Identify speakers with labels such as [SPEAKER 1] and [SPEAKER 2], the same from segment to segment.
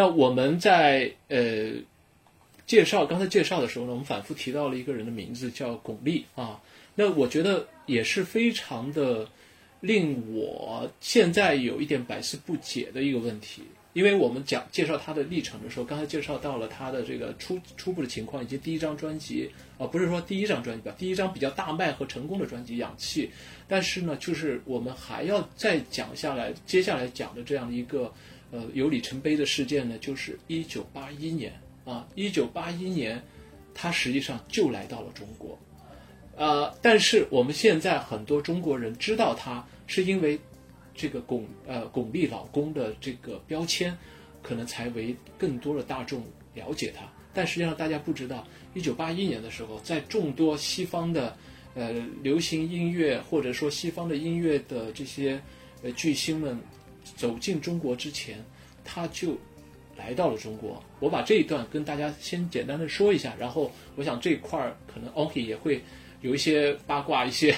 [SPEAKER 1] 那我们在呃介绍刚才介绍的时候呢，我们反复提到了一个人的名字叫巩俐啊。那我觉得也是非常的令我现在有一点百思不解的一个问题。因为我们讲介绍他的历程的时候，刚才介绍到了他的这个初初步的情况，以及第一张专辑，啊，不是说第一张专辑吧，第一张比较大卖和成功的专辑《氧气》，但是呢，就是我们还要再讲下来，接下来讲的这样的一个呃有里程碑的事件呢，就是一九八一年啊，一九八一年，他实际上就来到了中国，呃，但是我们现在很多中国人知道他是因为。这个巩呃巩俐老公的这个标签，可能才为更多的大众了解他。但实际上大家不知道，一九八一年的时候，在众多西方的呃流行音乐或者说西方的音乐的这些呃巨星们走进中国之前，他就来到了中国。我把这一段跟大家先简单的说一下，然后我想这一块儿可能 OK 也会。有一些八卦，一些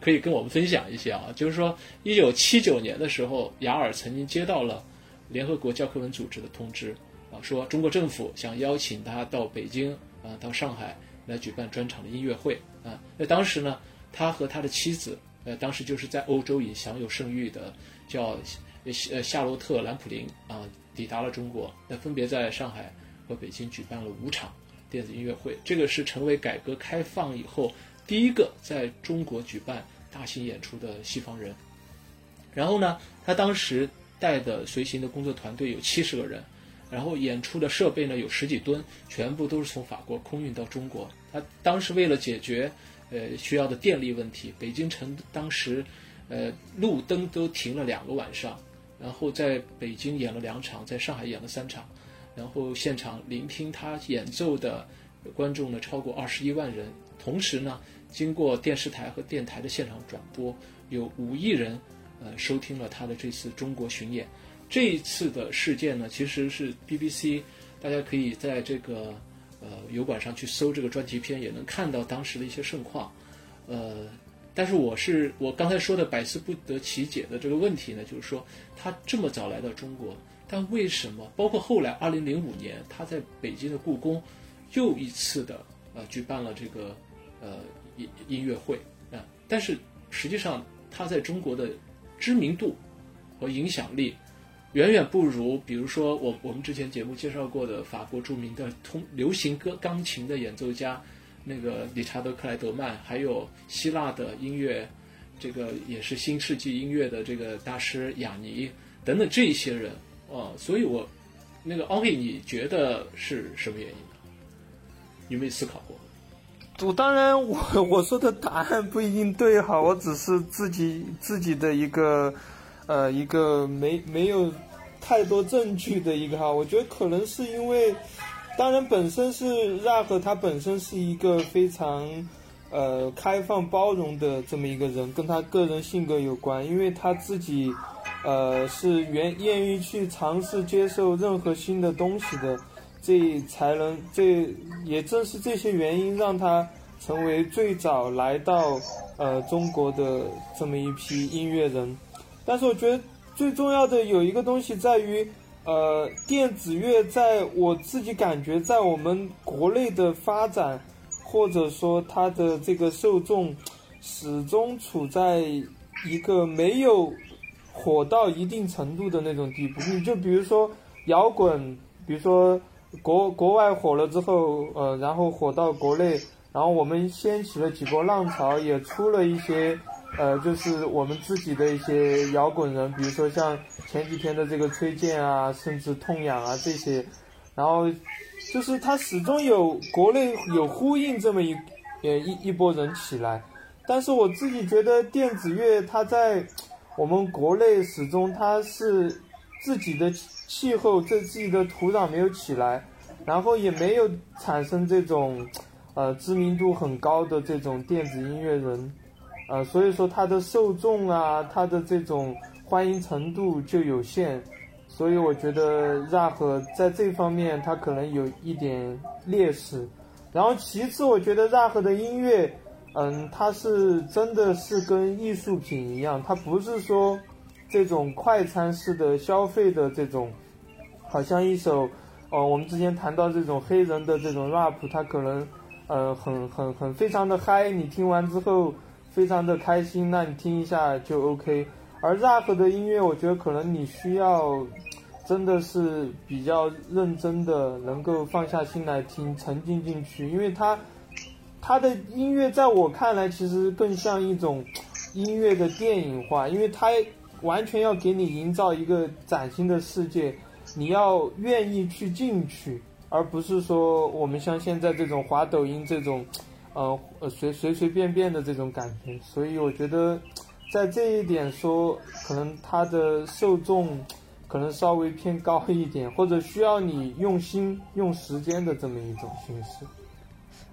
[SPEAKER 1] 可以跟我们分享一些啊。就是说，一九七九年的时候，雅尔曾经接到了联合国教科文组织的通知啊，说中国政府想邀请他到北京啊，到上海来举办专场的音乐会啊。那当时呢，他和他的妻子，呃，当时就是在欧洲也享有盛誉的，叫呃夏洛特·兰普林啊，抵达了中国，那分别在上海和北京举办了五场电子音乐会。这个是成为改革开放以后。第一个在中国举办大型演出的西方人，然后呢，他当时带的随行的工作团队有七十个人，然后演出的设备呢有十几吨，全部都是从法国空运到中国。他当时为了解决呃需要的电力问题，北京城当时呃路灯都停了两个晚上，然后在北京演了两场，在上海演了三场，然后现场聆听他演奏的观众呢超过二十一万人，同时呢。经过电视台和电台的现场转播，有五亿人，呃，收听了他的这次中国巡演。这一次的事件呢，其实是 BBC，大家可以在这个呃油管上去搜这个专题片，也能看到当时的一些盛况。呃，但是我是我刚才说的百思不得其解的这个问题呢，就是说他这么早来到中国，但为什么？包括后来二零零五年他在北京的故宫又一次的呃举办了这个呃。音音乐会啊，但是实际上他在中国的知名度和影响力远远不如，比如说我我们之前节目介绍过的法国著名的通流行歌钢琴的演奏家那个理查德克莱德曼，还有希腊的音乐这个也是新世纪音乐的这个大师雅尼等等这一些人啊，所以我那个奥利，你觉得是什么原因呢？有没有思考过？
[SPEAKER 2] 我当然，我我说的答案不一定对哈，我只是自己自己的一个，呃，一个没没有太多证据的一个哈。我觉得可能是因为，当然本身是 Rap，他本身是一个非常呃开放包容的这么一个人，跟他个人性格有关，因为他自己呃是愿愿意去尝试接受任何新的东西的。这才能，这也正是这些原因让他成为最早来到呃中国的这么一批音乐人。但是我觉得最重要的有一个东西在于，呃，电子乐在我自己感觉在我们国内的发展，或者说它的这个受众，始终处在一个没有火到一定程度的那种地步。你就比如说摇滚，比如说。国国外火了之后，呃，然后火到国内，然后我们掀起了几波浪潮，也出了一些，呃，就是我们自己的一些摇滚人，比如说像前几天的这个崔健啊，甚至痛痒啊这些，然后就是他始终有国内有呼应这么一，呃一一波人起来，但是我自己觉得电子乐它在我们国内始终它是自己的。气候在自己的土壤没有起来，然后也没有产生这种，呃，知名度很高的这种电子音乐人，呃，所以说它的受众啊，它的这种欢迎程度就有限，所以我觉得 rap 在这方面它可能有一点劣势。然后其次，我觉得 rap 的音乐，嗯，它是真的是跟艺术品一样，它不是说。这种快餐式的消费的这种，好像一首，呃，我们之前谈到这种黑人的这种 rap，它可能，呃，很很很非常的嗨，你听完之后非常的开心，那你听一下就 OK。而 rap 的音乐，我觉得可能你需要真的是比较认真的，能够放下心来听，沉浸进去，因为它它的音乐在我看来其实更像一种音乐的电影化，因为它完全要给你营造一个崭新的世界，你要愿意去进去，而不是说我们像现在这种滑抖音这种，呃呃随随随便便的这种感觉，所以我觉得。在这一点说，可能它的受众可能稍微偏高一点，或者需要你用心用时间的这么一种形式。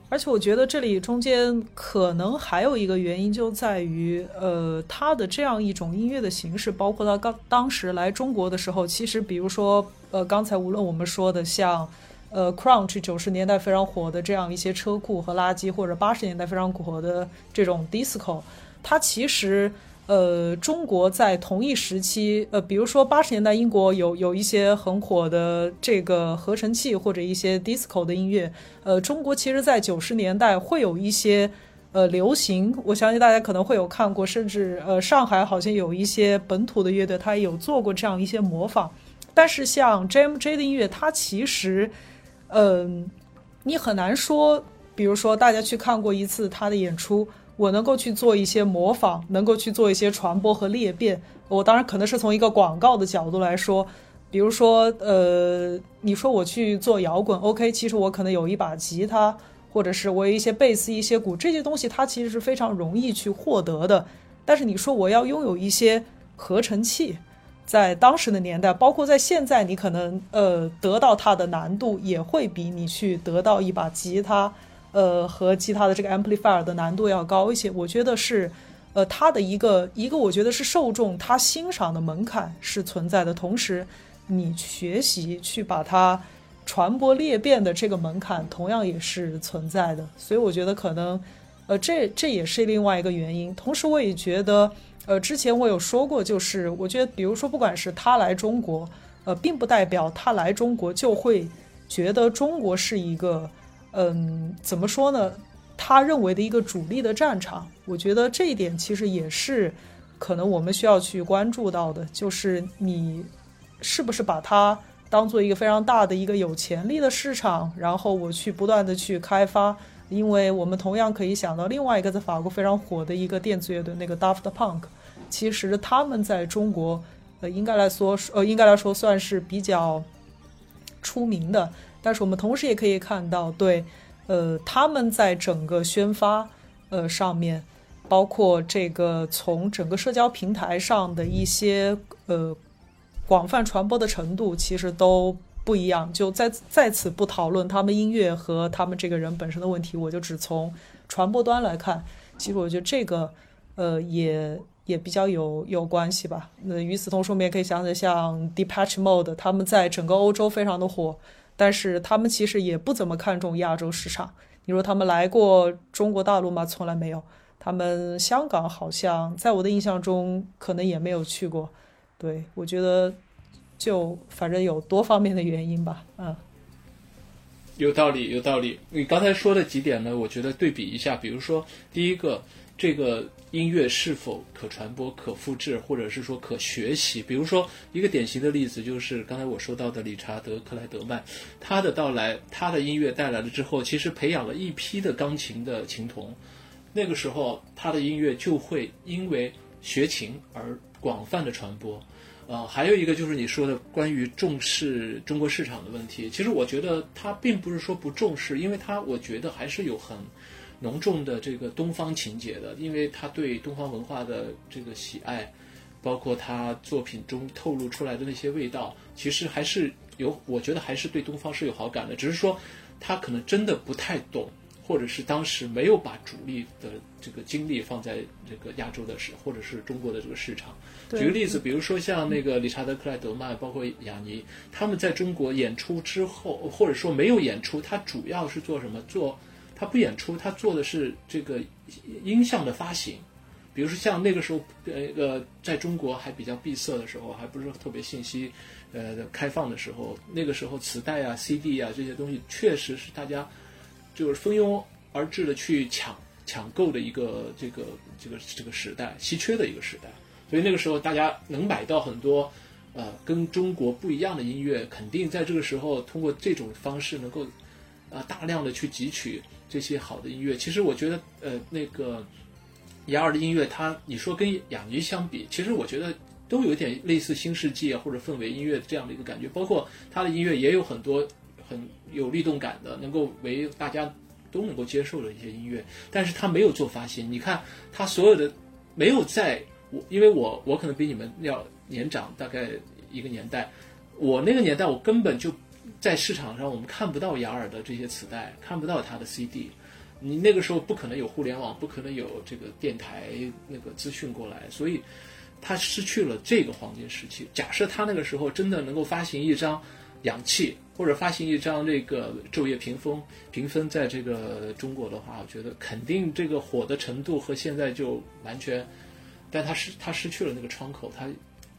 [SPEAKER 3] 而且我觉得这里中间可能还有一个原因，就在于呃，它的这样一种音乐的形式，包括它刚当时来中国的时候，其实比如说呃，刚才无论我们说的像呃，crunch 九十年代非常火的这样一些车库和垃圾，或者八十年代非常火的这种 disco。它其实，呃，中国在同一时期，呃，比如说八十年代英国有有一些很火的这个合成器或者一些 disco 的音乐，呃，中国其实在九十年代会有一些呃流行，我相信大家可能会有看过，甚至呃上海好像有一些本土的乐队，它也有做过这样一些模仿。但是像 JMJ 的音乐，它其实，嗯，你很难说，比如说大家去看过一次他的演出。我能够去做一些模仿，能够去做一些传播和裂变。我当然可能是从一个广告的角度来说，比如说，呃，你说我去做摇滚，OK，其实我可能有一把吉他，或者是我有一些贝斯、一些鼓这些东西，它其实是非常容易去获得的。但是你说我要拥有一些合成器，在当时的年代，包括在现在，你可能呃得到它的难度也会比你去得到一把吉他。呃，和吉他的这个 amplifier 的难度要高一些，我觉得是，呃，它的一个一个，我觉得是受众他欣赏的门槛是存在的，同时你学习去把它传播裂变的这个门槛同样也是存在的，所以我觉得可能，呃，这这也是另外一个原因。同时，我也觉得，呃，之前我有说过，就是我觉得，比如说，不管是他来中国，呃，并不代表他来中国就会觉得中国是一个。嗯，怎么说呢？他认为的一个主力的战场，我觉得这一点其实也是可能我们需要去关注到的，就是你是不是把它当做一个非常大的一个有潜力的市场，然后我去不断的去开发。因为我们同样可以想到另外一个在法国非常火的一个电子乐队，那个 Daft Punk，其实他们在中国，呃，应该来说，呃，应该来说算是比较出名的。但是我们同时也可以看到，对，呃，他们在整个宣发，呃，上面，包括这个从整个社交平台上的一些呃广泛传播的程度，其实都不一样。就在在此不讨论他们音乐和他们这个人本身的问题，我就只从传播端来看，其实我觉得这个呃也也比较有有关系吧。那与此同时，我们也可以想想，像 d e p a t c h Mode，他们在整个欧洲非常的火。但是他们其实也不怎么看重亚洲市场。你说他们来过中国大陆吗？从来没有。他们香港好像在我的印象中可能也没有去过。对我觉得，就反正有多方面的原因吧。嗯，
[SPEAKER 1] 有道理，有道理。你刚才说的几点呢？我觉得对比一下，比如说第一个，这个。音乐是否可传播、可复制，或者是说可学习？比如说，一个典型的例子就是刚才我说到的理查德·克莱德曼，他的到来，他的音乐带来了之后，其实培养了一批的钢琴的琴童。那个时候，他的音乐就会因为学琴而广泛的传播。呃，还有一个就是你说的关于重视中国市场的问题，其实我觉得他并不是说不重视，因为他我觉得还是有很。浓重的这个东方情节的，因为他对东方文化的这个喜爱，包括他作品中透露出来的那些味道，其实还是有，我觉得还是对东方是有好感的。只是说，他可能真的不太懂，或者是当时没有把主力的这个精力放在这个亚洲的市，或者是中国的这个市场。举个例子，比如说像那个理查德·克莱德曼，包括雅尼，他们在中国演出之后，或者说没有演出，他主要是做什么？做他不演出，他做的是这个音像的发行，比如说像那个时候，呃，呃，在中国还比较闭塞的时候，还不是特别信息，呃，开放的时候，那个时候磁带啊、CD 啊这些东西，确实是大家就是蜂拥而至的去抢抢购的一个这个这个这个时代，稀缺的一个时代。所以那个时候大家能买到很多，呃，跟中国不一样的音乐，肯定在这个时候通过这种方式能够，啊，大量的去汲取这些好的音乐。其实我觉得，呃，那个雅尔的音乐，它你说跟雅尼相比，其实我觉得都有点类似新世纪啊或者氛围音乐这样的一个感觉。包括他的音乐也有很多很有律动感的，能够为大家都能够接受的一些音乐。但是他没有做发行，你看他所有的没有在。我因为我我可能比你们要年长大概一个年代，我那个年代我根本就在市场上我们看不到雅尔的这些磁带，看不到他的 CD，你那个时候不可能有互联网，不可能有这个电台那个资讯过来，所以他失去了这个黄金时期。假设他那个时候真的能够发行一张《氧气》，或者发行一张这个《昼夜屏风》评分在这个中国的话，我觉得肯定这个火的程度和现在就完全。但他失他失去了那个窗口，他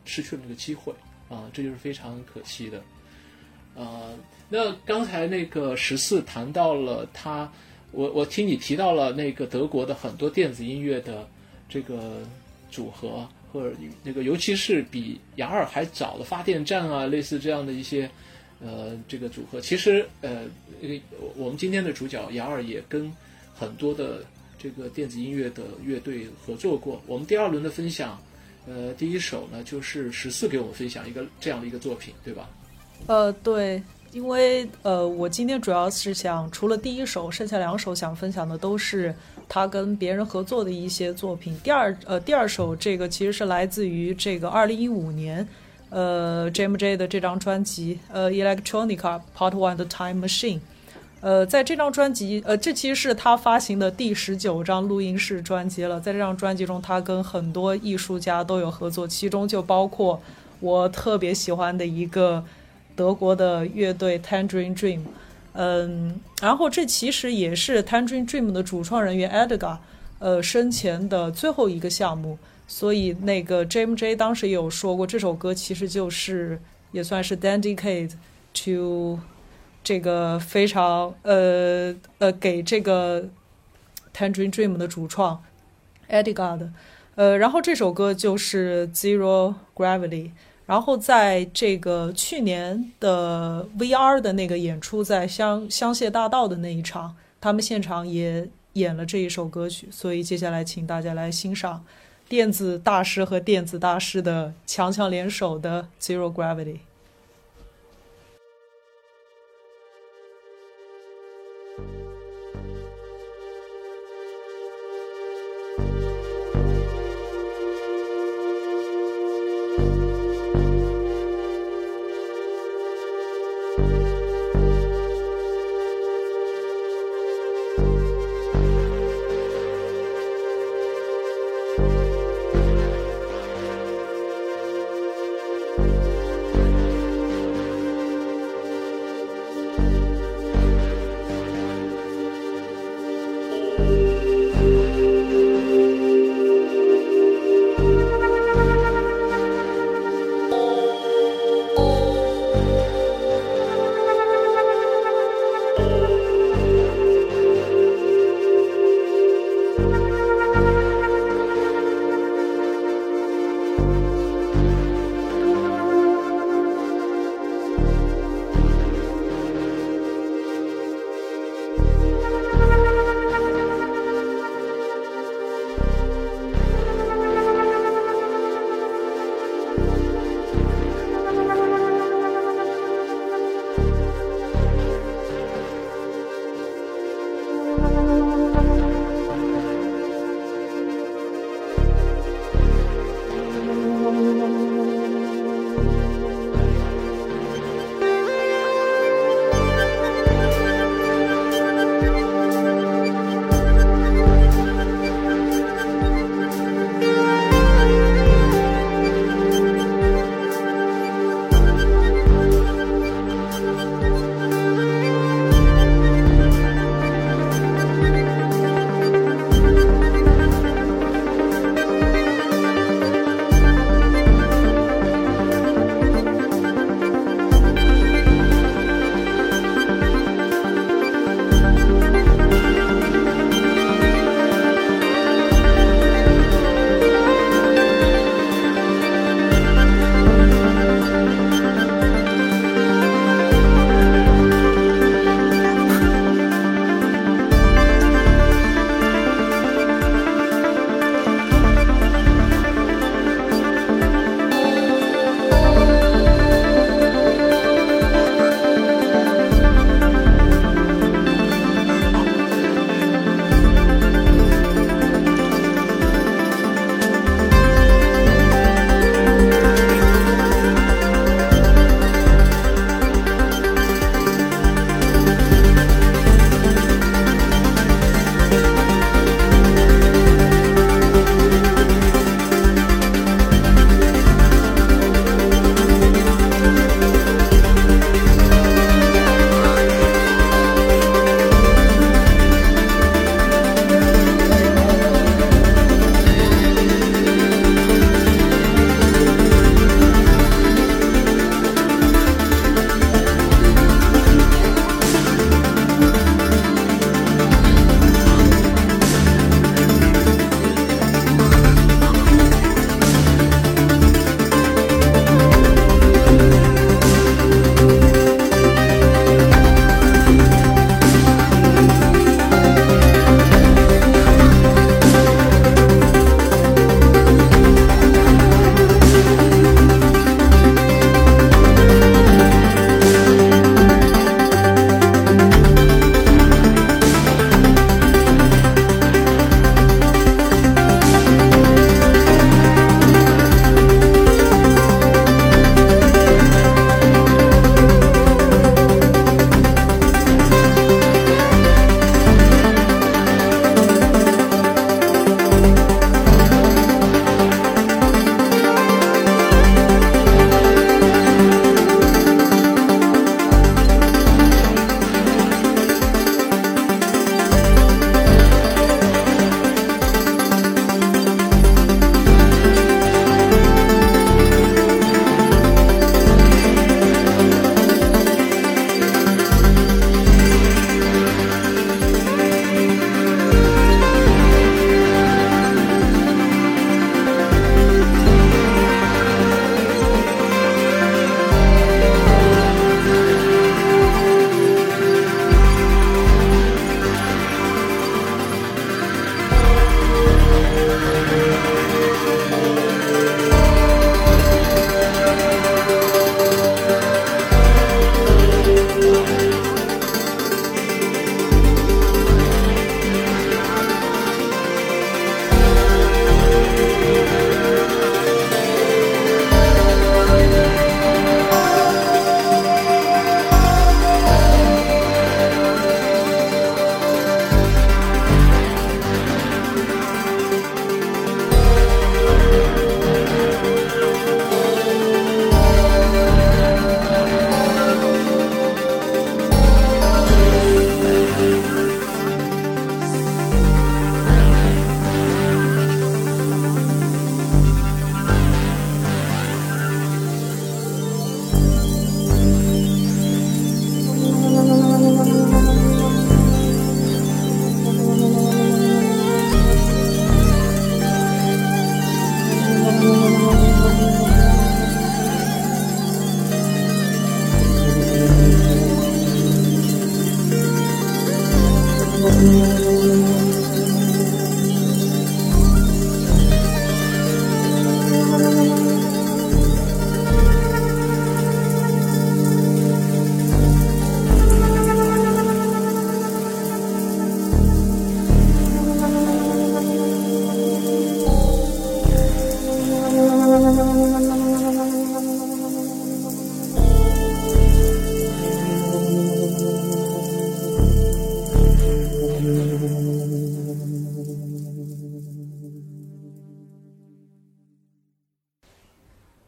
[SPEAKER 1] 失去了那个机会啊，这就是非常可惜的。呃，那刚才那个十四谈到了他，我我听你提到了那个德国的很多电子音乐的这个组合，或者那个尤其是比雅尔还早的发电站啊，类似这样的一些呃这个组合。其实呃，我们今天的主角雅尔也跟很多的。这个电子音乐的乐队合作过。我们第二轮的分享，呃，第一首呢就是十四给我们分享一个这样的一个作品，对吧？
[SPEAKER 3] 呃，对，因为呃，我今天主要是想除了第一首，剩下两首想分享的都是他跟别人合作的一些作品。第二呃，第二首这个其实是来自于这个二零一五年，呃，JMJ 的这张专辑，呃，Electronica Part One 的 Time Machine。呃，在这张专辑，呃，这其实是他发行的第十九张录音室专辑了。在这张专辑中，他跟很多艺术家都有合作，其中就包括我特别喜欢的一个德国的乐队 Tangerine Dream。嗯，然后这其实也是 Tangerine Dream 的主创人员 Edgar 呃生前的最后一个项目。所以那个 JMJ 当时也有说过，这首歌其实就是也算是 dedicate to。这个非常呃呃，给这个 Tangerine Dream 的主创 Edgar 的，呃，然后这首歌就是 Zero Gravity，然后在这个去年的 VR 的那个演出，在香香榭大道的那一场，他们现场也演了这一首歌曲，所以接下来请大家来欣赏电子大师和电子大师的强强联手的 zero gravity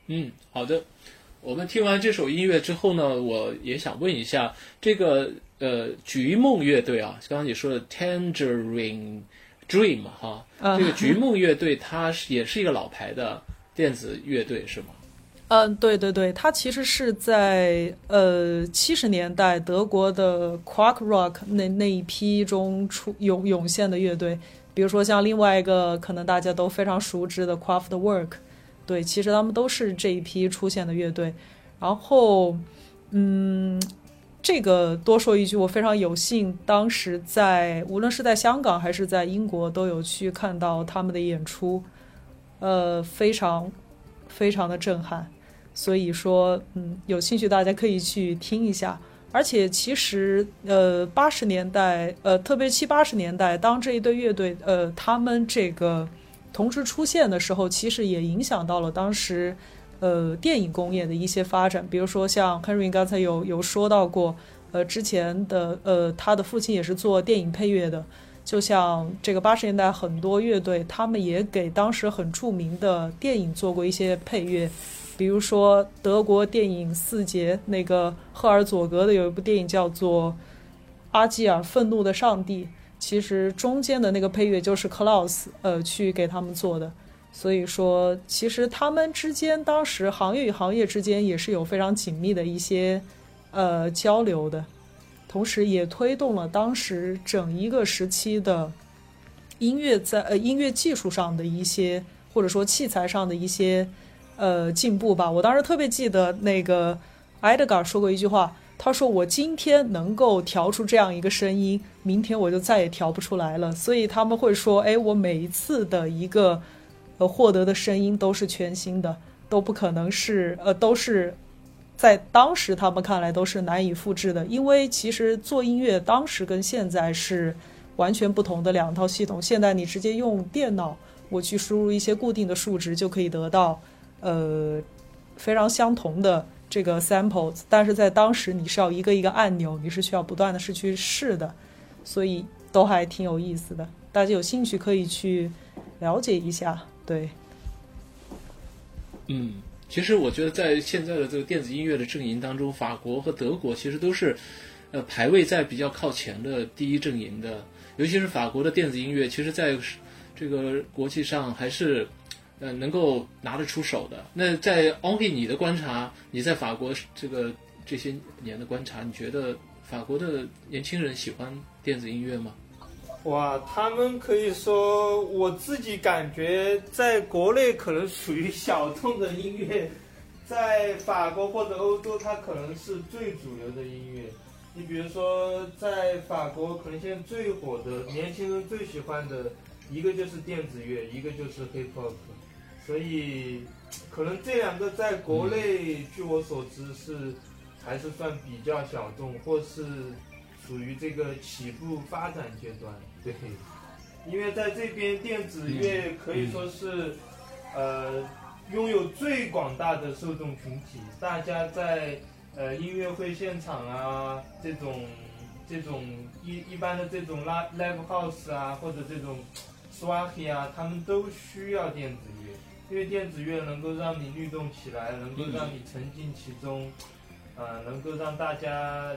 [SPEAKER 1] 嗯，好的。我们听完这首音乐之后呢，我也想问一下，这个呃，菊梦乐队啊，刚刚你说的 Tangerine Dream 哈，
[SPEAKER 3] 嗯
[SPEAKER 1] 这个菊梦乐队它是也是一个老牌的电子乐队是吗？
[SPEAKER 3] 嗯，对对对，它其实是在呃七十年代德国的 Quark Rock 那那一批中出涌涌现的乐队，比如说像另外一个可能大家都非常熟知的 Kraftwerk，对，其实他们都是这一批出现的乐队。然后，嗯，这个多说一句，我非常有幸，当时在无论是在香港还是在英国，都有去看到他们的演出，呃，非常非常的震撼。所以说，嗯，有兴趣大家可以去听一下。而且其实，呃，八十年代，呃，特别七八十年代，当这一对乐队，呃，他们这个同时出现的时候，其实也影响到了当时，呃，电影工业的一些发展。比如说像 Henry 刚才有有说到过，呃，之前的，呃，他的父亲也是做电影配乐的。就像这个八十年代很多乐队，他们也给当时很著名的电影做过一些配乐。比如说德国电影《四杰》，那个赫尔佐格的有一部电影叫做《阿基尔：愤怒的上帝》，其实中间的那个配乐就是 Klaus 呃去给他们做的。所以说，其实他们之间当时行业与行业之间也是有非常紧密的一些呃交流的，同时也推动了当时整一个时期的音乐在呃音乐技术上的一些或者说器材上的一些。呃，进步吧。我当时特别记得那个埃德加说过一句话，他说：“我今天能够调出这样一个声音，明天我就再也调不出来了。”所以他们会说：“哎，我每一次的一个呃获得的声音都是全新的，都不可能是呃都是在当时他们看来都是难以复制的，因为其实做音乐当时跟现在是完全不同的两套系统。现在你直接用电脑，我去输入一些固定的数值就可以得到。”呃，非常相同的这个 samples，但是在当时你是要一个一个按钮，你是需要不断的是去试的，所以都还挺有意思的。大家有兴趣可以去了解一下。对，
[SPEAKER 1] 嗯，其实我觉得在现在的这个电子音乐的阵营当中，法国和德国其实都是呃排位在比较靠前的第一阵营的，尤其是法国的电子音乐，其实在这个国际上还是。呃，能够拿得出手的。那在 Only 你的观察，你在法国这个这些年的观察，你觉得法国的年轻人喜欢电子音乐吗？
[SPEAKER 2] 哇，他们可以说，我自己感觉在国内可能属于小众的音乐，在法国或者欧洲，它可能是最主流的音乐。你比如说，在法国，可能现在最火的、年轻人最喜欢的一个就是电子乐，一个就是 hip hop。所以，可能这两个在国内，据我所知是还是算比较小众，或是属于这个起步发展阶段。对，因为在这边电子乐可以说是，呃，拥有最广大的受众群体。大家在呃音乐会现场啊，这种这种一一般的这种 live live house 啊，或者这种 swahili 啊，他们都需要电子乐。因为电子乐能够让你律动起来，能够让你沉浸其中，呃，能够让大家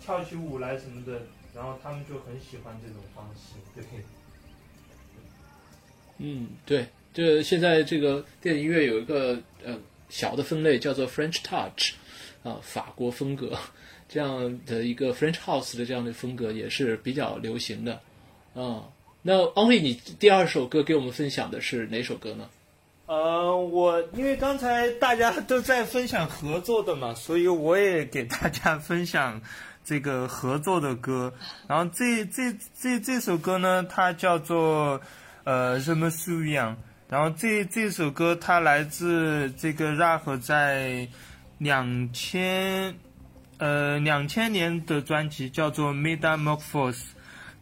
[SPEAKER 2] 跳起舞来什么的，然后他们就很喜欢这种方式，对。
[SPEAKER 1] 嗯，对，这现在这个电子音乐有一个呃小的分类叫做 French Touch，啊，法国风格，这样的一个 French House 的这样的风格也是比较流行的，啊，那 Only 你第二首歌给我们分享的是哪首歌呢？
[SPEAKER 2] 呃，我因为刚才大家都在分享合作的嘛，所以我也给大家分享这个合作的歌。然后这这这这首歌呢，它叫做呃什么素养。然后这这首歌它来自这个 Rap 在两千呃两千年的专辑叫做 Metamorphose。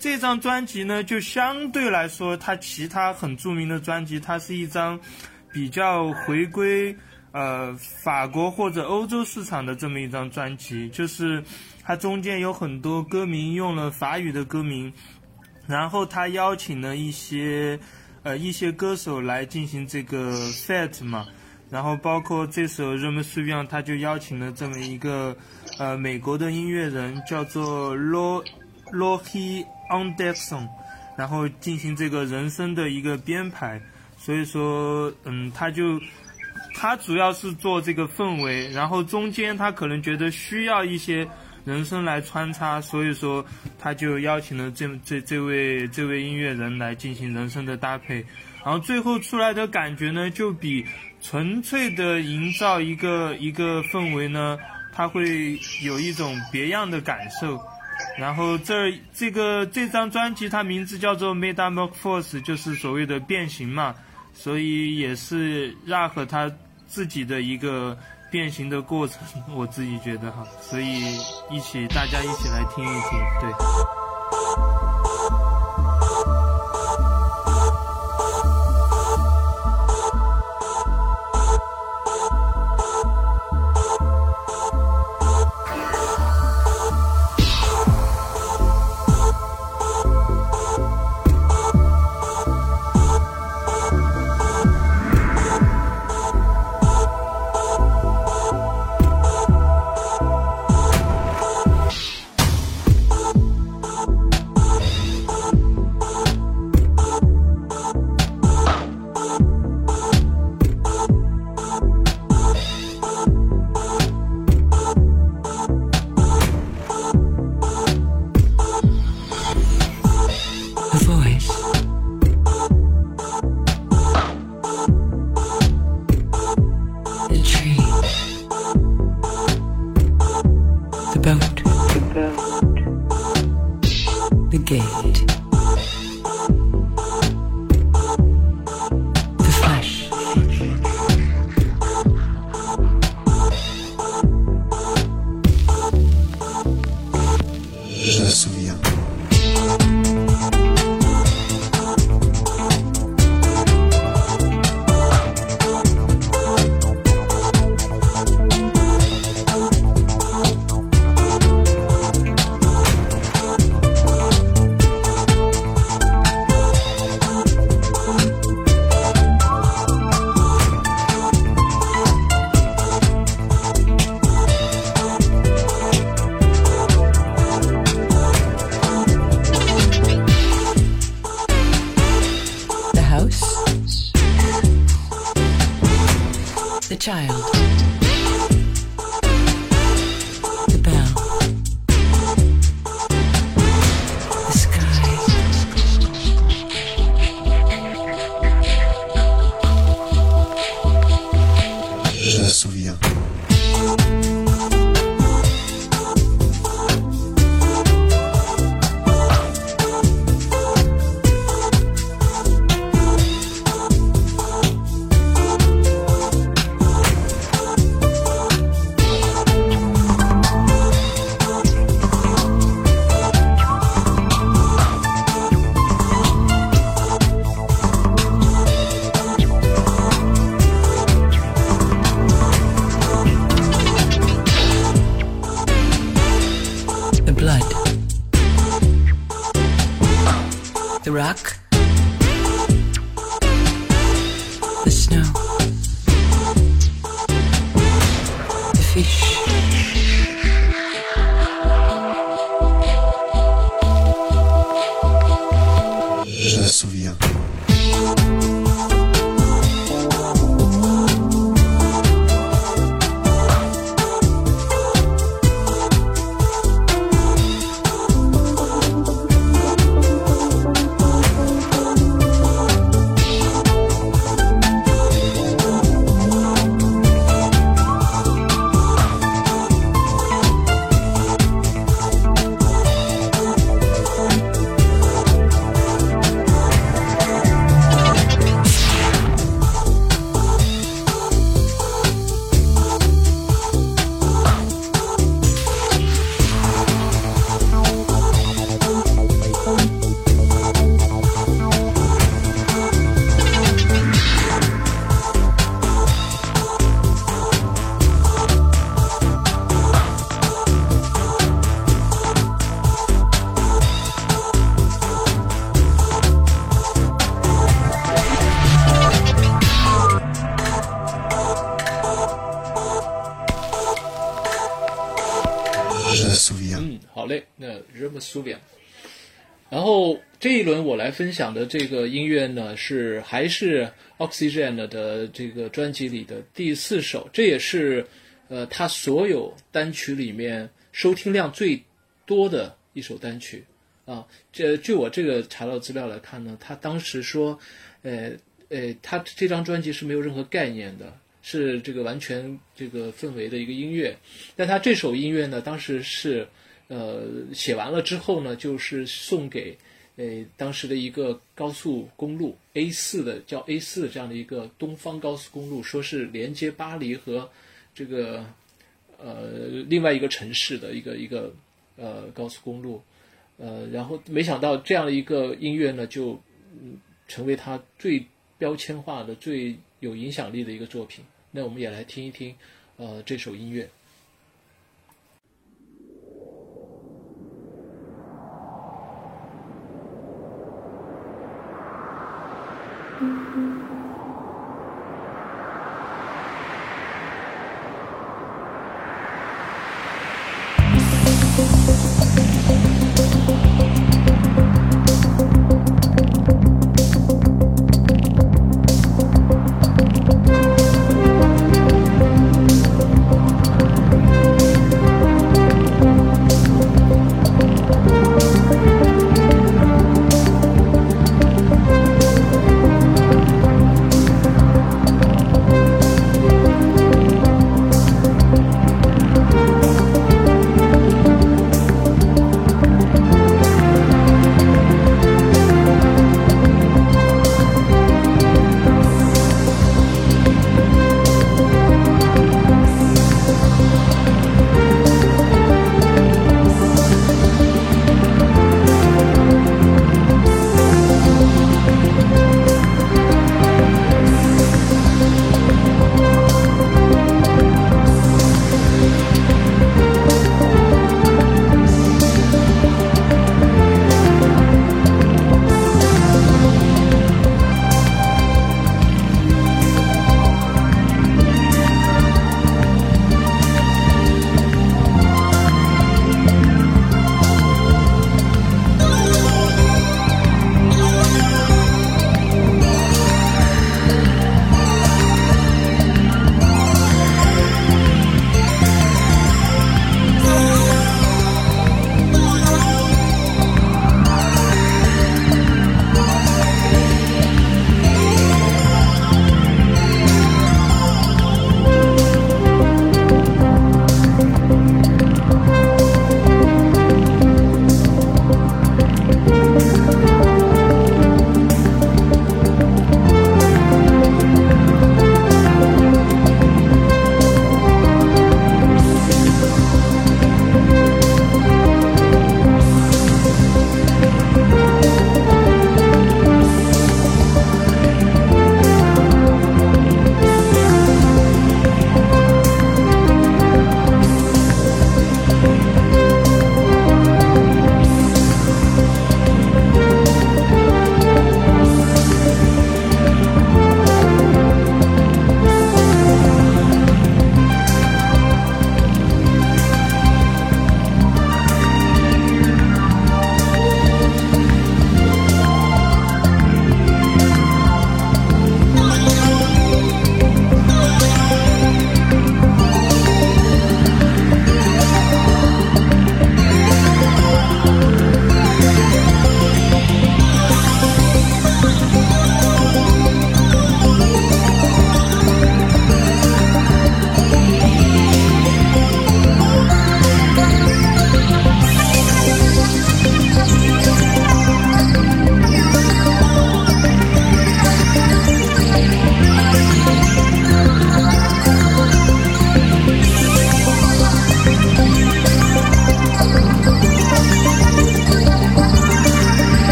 [SPEAKER 2] 这张专辑呢，就相对来说，它其他很著名的专辑，它是一张比较回归呃法国或者欧洲市场的这么一张专辑，就是它中间有很多歌名用了法语的歌名，然后他邀请了一些呃一些歌手来进行这个 fet 嘛，然后包括这首《r e m e s u i n 他就邀请了这么一个呃美国的音乐人，叫做 Lo Lohi。On deathsong 然后进行这个人声的一个编排，所以说，嗯，他就他主要是做这个氛围，然后中间他可能觉得需要一些人声来穿插，所以说他就邀请了这这这位这位音乐人来进行人声的搭配，然后最后出来的感觉呢，就比纯粹的营造一个一个氛围呢，他会有一种别样的感受。然后这这个这张专辑它名字叫做《Metamorphose》，就是所谓的变形嘛，所以也是 Rock 他自己的一个变形的过程，我自己觉得哈，所以一起大家一起来听一听，对。
[SPEAKER 1] child. fish. 嘞，那 r e m s u v i a 然后这一轮我来分享的这个音乐呢，是还是 Oxygen 的这个专辑里的第四首，这也是呃他所有单曲里面收听量最多的一首单曲啊。这据我这个查到资料来看呢，他当时说，呃呃，他这张专辑是没有任何概念的，是这个完全这个氛围的一个音乐，但他这首音乐呢，当时是。呃，写完了之后呢，就是送给呃当时的一个高速公路 A 四的叫 A 四这样的一个东方高速公路，说是连接巴黎和这个呃另外一个城市的一个一个呃高速公路，呃，然后没想到这样的一个音乐呢，就成为他最标签化的、最有影响力的一个作品。那我们也来听一听呃这首音乐。